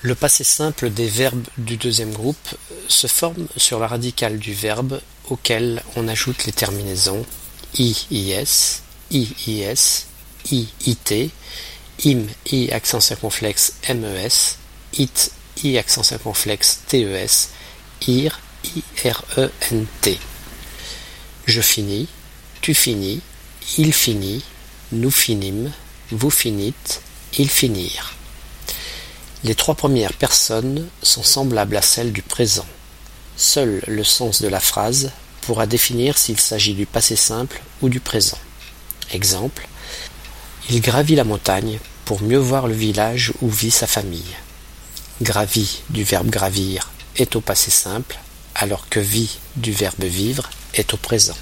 Le passé simple des verbes du deuxième groupe se forme sur la radicale du verbe auquel on ajoute les terminaisons i-is, i-is, i-it, im, i accent circonflexe mes, it, i accent circonflexe tes, ir, i-r-e-n-t. Je finis, tu finis, il finit, nous finîmes, vous finîtes, ils finirent. Les trois premières personnes sont semblables à celles du présent. Seul le sens de la phrase pourra définir s'il s'agit du passé simple ou du présent. Exemple Il gravit la montagne pour mieux voir le village où vit sa famille. Gravi du verbe gravir est au passé simple, alors que vit du verbe vivre est au présent.